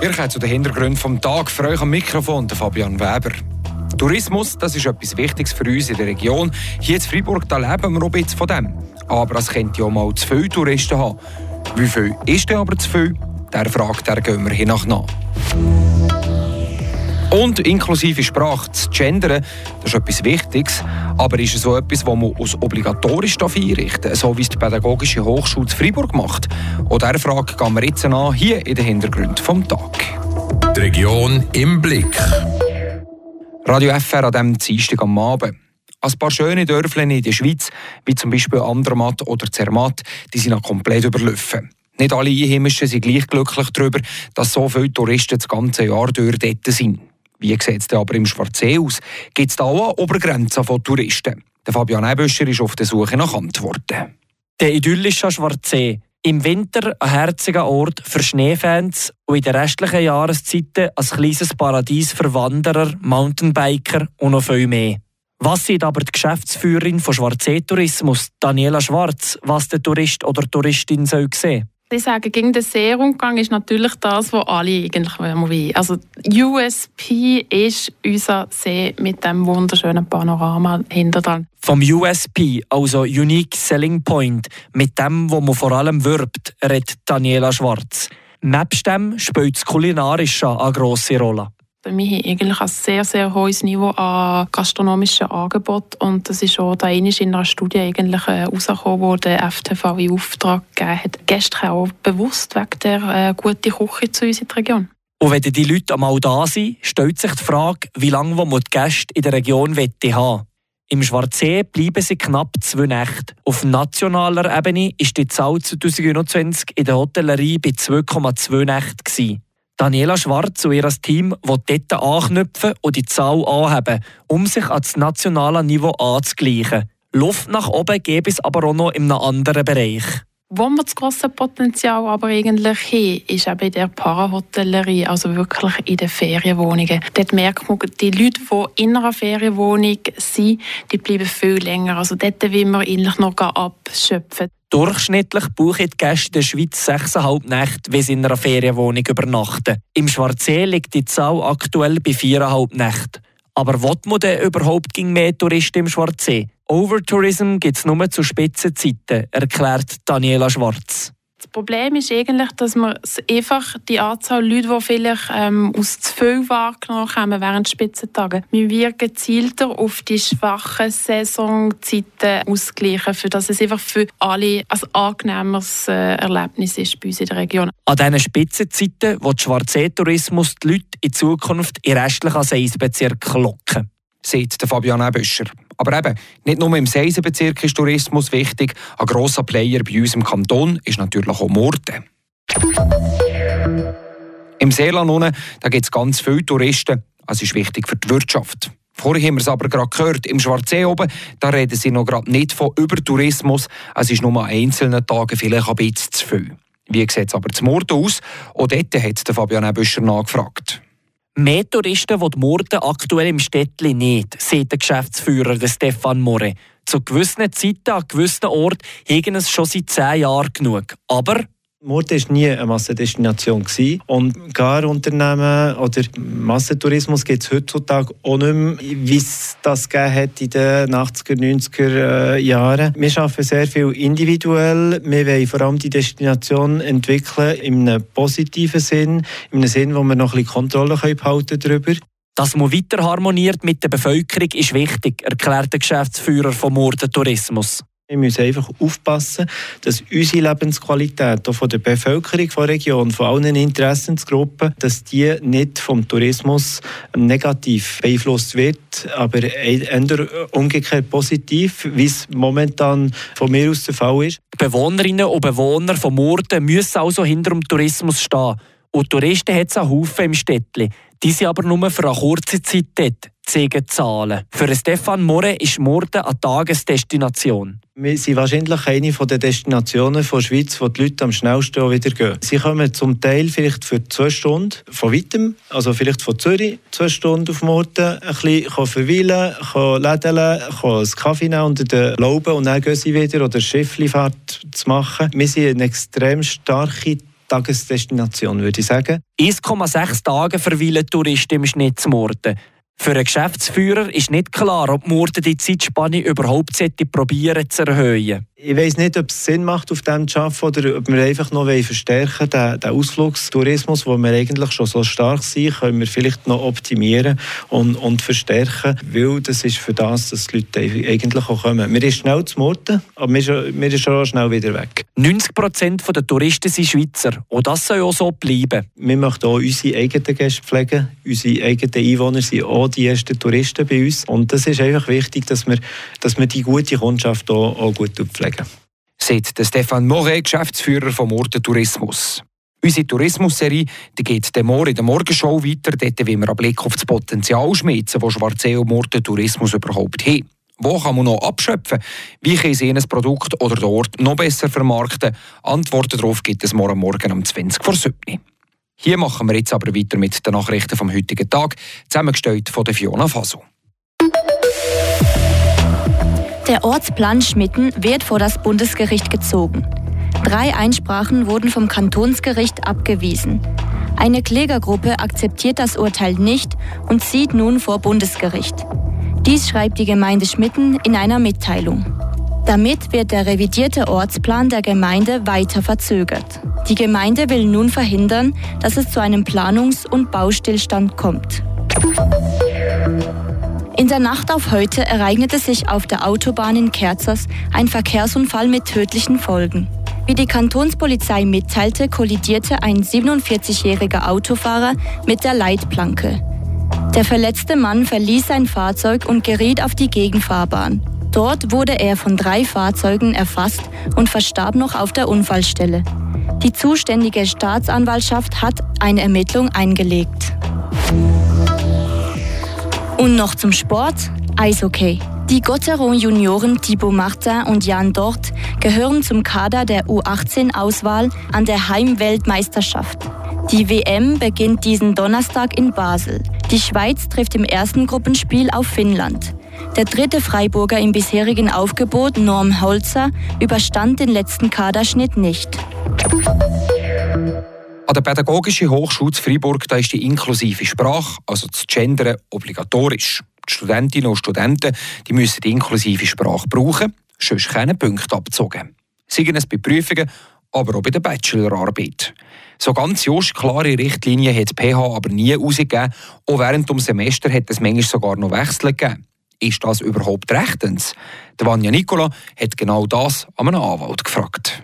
Wir kommen zu den Hintergründen vom Tag. Für euch am Mikrofon der Fabian Weber. Tourismus, das ist etwas Wichtiges für uns in der Region. Hier in Freiburg da leben wir auch ein bisschen von dem. Aber es könnte ja mal zu viele Touristen haben. Wie viel ist denn aber zu viel? Der Frage der gehen wir hiernach nach. Und inklusive Sprache zu gendern, das ist etwas Wichtiges. Aber ist es so etwas, das man als obligatorisch einrichten darf, so wie es die Pädagogische Hochschule zu Freiburg macht? Und dieser Frage gehen wir jetzt an, hier in den Hintergrund vom Tag. Die Region im Blick. Radio FR an diesem Dienstag am Abend. Ein paar schöne Dörfler in der Schweiz, wie zum Beispiel Andermatt oder Zermatt, die sind noch komplett überlaufen. Nicht alle Einheimischen sind gleich glücklich darüber, dass so viele Touristen das ganze Jahr durch dort sind. Wie sieht es aber im Schwarzsee aus? Gibt es da auch eine Obergrenze von Touristen? Der Fabian Ebüscher ist auf der Suche nach Antworten. Der idyllische Schwarzsee. Im Winter ein herziger Ort für Schneefans und in den restlichen Jahreszeiten ein kleines Paradies für Wanderer, Mountainbiker und noch viel mehr. Was sieht aber die Geschäftsführerin von Schwarzsee Tourismus, Daniela Schwarz, was der Tourist oder Touristin soll sehen? Ich sage, gegen den Seerumgang ist natürlich das, was alle eigentlich wollen. Also USP ist unser See mit dem wunderschönen Panorama hinter dran. Vom USP, also Unique Selling Point, mit dem, wo man vor allem wirbt, redet Daniela Schwarz. Nebst dem spielt das Kulinarische eine grosse Rolle. Wir haben eigentlich ein sehr, sehr hohes Niveau an gastronomischen Angeboten und das ist auch da in einer Studie eigentlich herausgekommen, wo der FTV in Auftrag gegeben hat. Gäste auch bewusst wegen der äh, guten Küche zu uns in der Region. Und wenn die Leute einmal da sind, stellt sich die Frage, wie lange man die Gäste in der Region haben Im Schwarzsee bleiben sie knapp zwei Nächte. Auf nationaler Ebene ist die Zahl 2021 in der Hotellerie bei 2,2 Nächten. Daniela Schwarz und ihr Team wollen dort anknüpfen und die Zahl anheben, um sich an das nationale Niveau anzugleichen. Luft nach oben gäbe es aber auch noch in einem anderen Bereich. Wo wir das grosse Potenzial aber eigentlich haben, ist eben in der Parahotellerie, also wirklich in den Ferienwohnungen. Dort merkt man, die Leute, die in einer Ferienwohnung sind, die bleiben viel länger. Also dort will man eigentlich noch abschöpfen. Durchschnittlich buchen die Gäste in der Schweiz 6,5 Nächte, wie sie in einer Ferienwohnung übernachten. Im Schwarzsee liegt die Zahl aktuell bei 4,5 Nächten. Aber will man denn überhaupt mehr Touristen im Schwarzsee? Overtourism gibt es nur zu Spitzenzeiten, erklärt Daniela Schwarz. Das Problem ist eigentlich, dass man einfach die Anzahl Leute, die vielleicht ähm, aus zu viel wahrgenommen haben während Spitzentagen, wir wir gezielter auf die schwachen Saisonzeiten ausgleichen, für dass es einfach für alle ein angenehmeres äh, Erlebnis ist bei uns in der Region. An diesen Spitzenzeiten wo der Schwarzsee-Tourismus die Leute in Zukunft in restlichen Seisbezirken locken. Sagt Fabian Ebüscher. Aber eben, nicht nur im Seisenbezirk ist Tourismus wichtig. Ein grosser Player bei uns im Kanton ist natürlich auch Murten. Im Seeland unten, da gibt es ganz viele Touristen. Das ist wichtig für die Wirtschaft. Vorher haben wir es aber gerade gehört, im Schwarzsee oben, da reden sie noch gerade nicht von Übertourismus. Es ist nur an einzelnen Tagen vielleicht ein bisschen zu viel. Wie sieht es aber zum Murten aus? Auch dort hat Fabian Büscher nachgefragt. Mehr Touristen will Morden aktuell im Städtli nicht, sagt der Geschäftsführer Stefan More. Zu gewissen Zeiten an gewissen Orten hegen es schon seit zehn Jahren genug. Aber Murten war nie eine Massendestination. Und gar Unternehmen oder Massentourismus gibt es heutzutage auch nicht mehr, wie es das hat in den 80er, 90er Jahren. Wir arbeiten sehr viel individuell. Wir wollen vor allem die Destination entwickeln in einem positiven Sinn, in einem Sinn, wo wir noch ein bisschen Kontrolle behalten darüber. Dass man weiter harmoniert mit der Bevölkerung ist wichtig, erklärt der Geschäftsführer vom Murten Tourismus. Wir müssen einfach aufpassen, dass unsere Lebensqualität auch von der Bevölkerung der Region, von allen Interessensgruppen, dass die nicht vom Tourismus negativ beeinflusst wird, aber eher umgekehrt positiv, wie es momentan von mir aus der Fall ist. Die Bewohnerinnen und Bewohner von Murten müssen also hinter dem Tourismus stehen. Und Touristen hat es einen Haufen im Städtli. Die sind aber nur für eine kurze Zeit dort, zeigen Zahlen. Für Stefan More ist Murten eine Tagesdestination. Wir sind wahrscheinlich eine der Destinationen der Schweiz, wo die Leute am schnellsten wieder gehen. Sie kommen zum Teil vielleicht für zwei Stunden von weitem, also vielleicht von Zürich, zwei Stunden auf Murten, ein bisschen verweilen, lädeln, einen Kaffee nehmen unter den Lauben und dann gehen sie wieder oder Schifflifahrt zu machen. Wir sind eine extrem starke Tagesdestination, würde ich sagen. 1,6 Tage verweilen Touristen im Schnitt zu Murten. Für einen Geschäftsführer ist nicht klar, ob Murten die Zeitspanne überhaupt probieren zu erhöhen. Ich weiß nicht, ob es Sinn macht, auf dem zu arbeiten oder ob wir einfach noch verstärken wollen. Den, den Ausflugstourismus, wo wir eigentlich schon so stark sind, können wir vielleicht noch optimieren und, und verstärken, weil das ist für das, dass die Leute eigentlich auch kommen. Wir sind schnell zu Murten, aber wir sind schon schnell wieder weg. 90 Prozent der Touristen sind Schweizer und das soll auch so bleiben. Wir möchten auch unsere eigenen Gäste pflegen. Unsere eigenen Einwohner sind auch die ersten Touristen bei uns. Und das ist einfach wichtig, dass wir, dass wir die gute Kundschaft auch, auch gut pflegen. Sagt Stefan Moret, Geschäftsführer vom Orten Tourismus. Unsere Tourismusserie geht dem Morgen in der Morgenshow weiter. Dort wollen wir einen Blick auf das Potenzial schmieden, das Schwarzeo Morten Tourismus überhaupt hat. Wo kann man noch abschöpfen? Wie können Sie ein Produkt oder dort noch besser vermarkten? Antworten darauf gibt es morgen Morgen um 20 vor 7. Hier machen wir jetzt aber weiter mit den Nachrichten vom heutigen Tag, zusammengestellt von der Fiona Faso. Der Ortsplan Schmitten wird vor das Bundesgericht gezogen. Drei Einsprachen wurden vom Kantonsgericht abgewiesen. Eine Klägergruppe akzeptiert das Urteil nicht und zieht nun vor Bundesgericht. Dies schreibt die Gemeinde Schmitten in einer Mitteilung. Damit wird der revidierte Ortsplan der Gemeinde weiter verzögert. Die Gemeinde will nun verhindern, dass es zu einem Planungs- und Baustillstand kommt. In der Nacht auf heute ereignete sich auf der Autobahn in Kerzers ein Verkehrsunfall mit tödlichen Folgen. Wie die Kantonspolizei mitteilte, kollidierte ein 47-jähriger Autofahrer mit der Leitplanke. Der verletzte Mann verließ sein Fahrzeug und geriet auf die Gegenfahrbahn. Dort wurde er von drei Fahrzeugen erfasst und verstarb noch auf der Unfallstelle. Die zuständige Staatsanwaltschaft hat eine Ermittlung eingelegt. Und noch zum Sport, Eishockey. Die Gotteron-Junioren Thibaut Martin und Jan Dort gehören zum Kader der U18-Auswahl an der Heimweltmeisterschaft. Die WM beginnt diesen Donnerstag in Basel. Die Schweiz trifft im ersten Gruppenspiel auf Finnland. Der dritte Freiburger im bisherigen Aufgebot, Norm Holzer, überstand den letzten Kaderschnitt nicht. An der Pädagogischen Hochschule Freiburg da ist die inklusive Sprache, also das Gendern, obligatorisch. Die Studentinnen und Studenten die müssen die inklusive Sprache brauchen, sonst keine Punkte abzogen. Seien es bei Prüfungen, aber auch bei der Bachelorarbeit. So ganz just klare Richtlinien hat die PH aber nie herausgegeben. Auch während des Semesters hat es manchmal sogar noch Wechsel gegeben. Ist das überhaupt rechtens? Der Vanja Nicola hat genau das an einem Anwalt gefragt.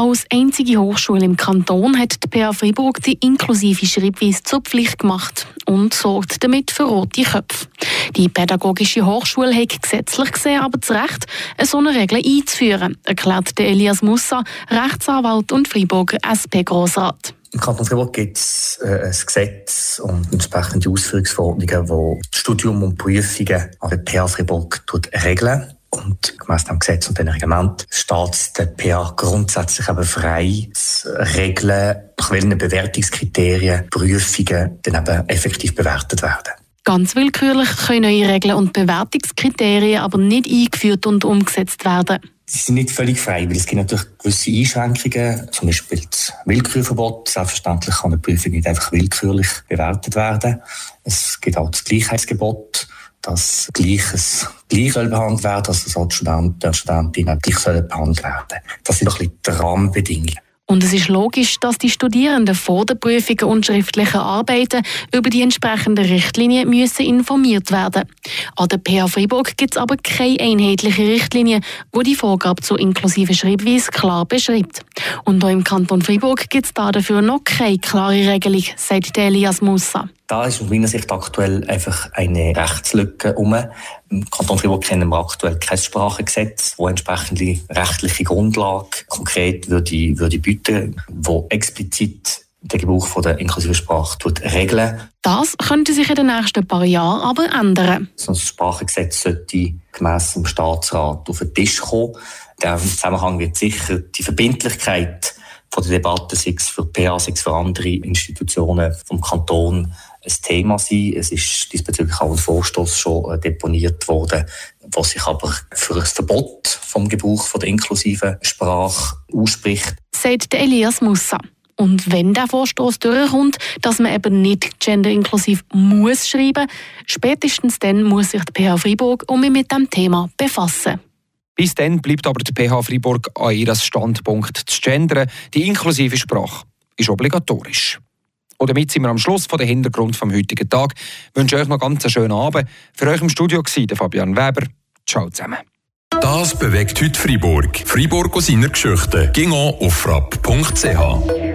Als einzige Hochschule im Kanton hat die PA Freiburg die inklusive Schreibweise zur Pflicht gemacht und sorgt damit für rote Köpfe. Die Pädagogische Hochschule hat gesetzlich gesehen aber das Recht, eine so eine Regel einzuführen, erklärt Elias Mussa, Rechtsanwalt und Freiburger SP-Grossrat. Im Kanton Fribourg gibt es äh, ein Gesetz und entsprechende Ausführungsverordnungen, die Studium und Prüfungen an der PA Fribourg regeln. Und gemäss dem Gesetz und dem Reglement steht der PA grundsätzlich aber frei, zu regeln, nach welchen Bewertungskriterien Prüfungen dann eben effektiv bewertet werden. Ganz willkürlich können neue Regeln und Bewertungskriterien aber nicht eingeführt und umgesetzt werden. Sie sind nicht völlig frei, weil es gibt natürlich gewisse Einschränkungen, zum Beispiel das Willkürverbot. Selbstverständlich kann eine Prüfung nicht einfach willkürlich bewertet werden. Es gibt auch das Gleichheitsgebot, dass Gleiches gleich behandelt werden, also so die Studenten und Studentinnen gleich behandelt werden. Das sind ein bisschen die Rahmenbedingungen. Und es ist logisch, dass die Studierenden vor der Prüfungen und schriftlichen Arbeiten über die entsprechenden Richtlinien müssen informiert werden. An der PH Freiburg gibt es aber keine einheitliche Richtlinie, wo die Vorgabe zur inklusiven Schreibweise klar beschreibt. Und auch im Kanton Freiburg gibt es dafür noch keine klare Regelung, sagt Elias Musa. Da ist aus meiner Sicht aktuell einfach eine Rechtslücke um. Im Kanton Fribourg kennen wir aktuell kein Sprachengesetz, wo entsprechende rechtliche Grundlage konkret würde, würde bieten, wo explizit den Gebrauch von der inklusiven Sprache regeln. Das könnte sich in den nächsten paar Jahren aber ändern. So ein Sprachengesetz sollte gemäss dem Staatsrat auf den Tisch kommen. In diesem Zusammenhang wird sicher die Verbindlichkeit von der Debatte, sei es für PA, sei es für andere Institutionen vom Kanton, ein Thema sein. Es ist diesbezüglich auch ein Vorstoß schon äh, deponiert worden, was sich aber für ein Verbot vom Gebrauch von der inklusiven Sprache ausspricht. Sagt Elias Mussa. Und wenn der Vorstoß durchkommt, dass man eben nicht genderinklusiv muss schreiben, spätestens dann muss sich die PH Freiburg um mit dem Thema befassen. Bis dann bleibt aber die PH Freiburg an ihrem Standpunkt zu gendern. Die inklusive Sprache ist obligatorisch. Und damit sind wir am Schluss von der Hintergrund vom heutigen Tag. Ich wünsche euch noch ganz einen schönen Abend. Für euch im Studio war Fabian Weber. Ciao zusammen. Das bewegt heute Freiburg. Freiburg aus seiner Geschichte. Ging auf frapp.ch.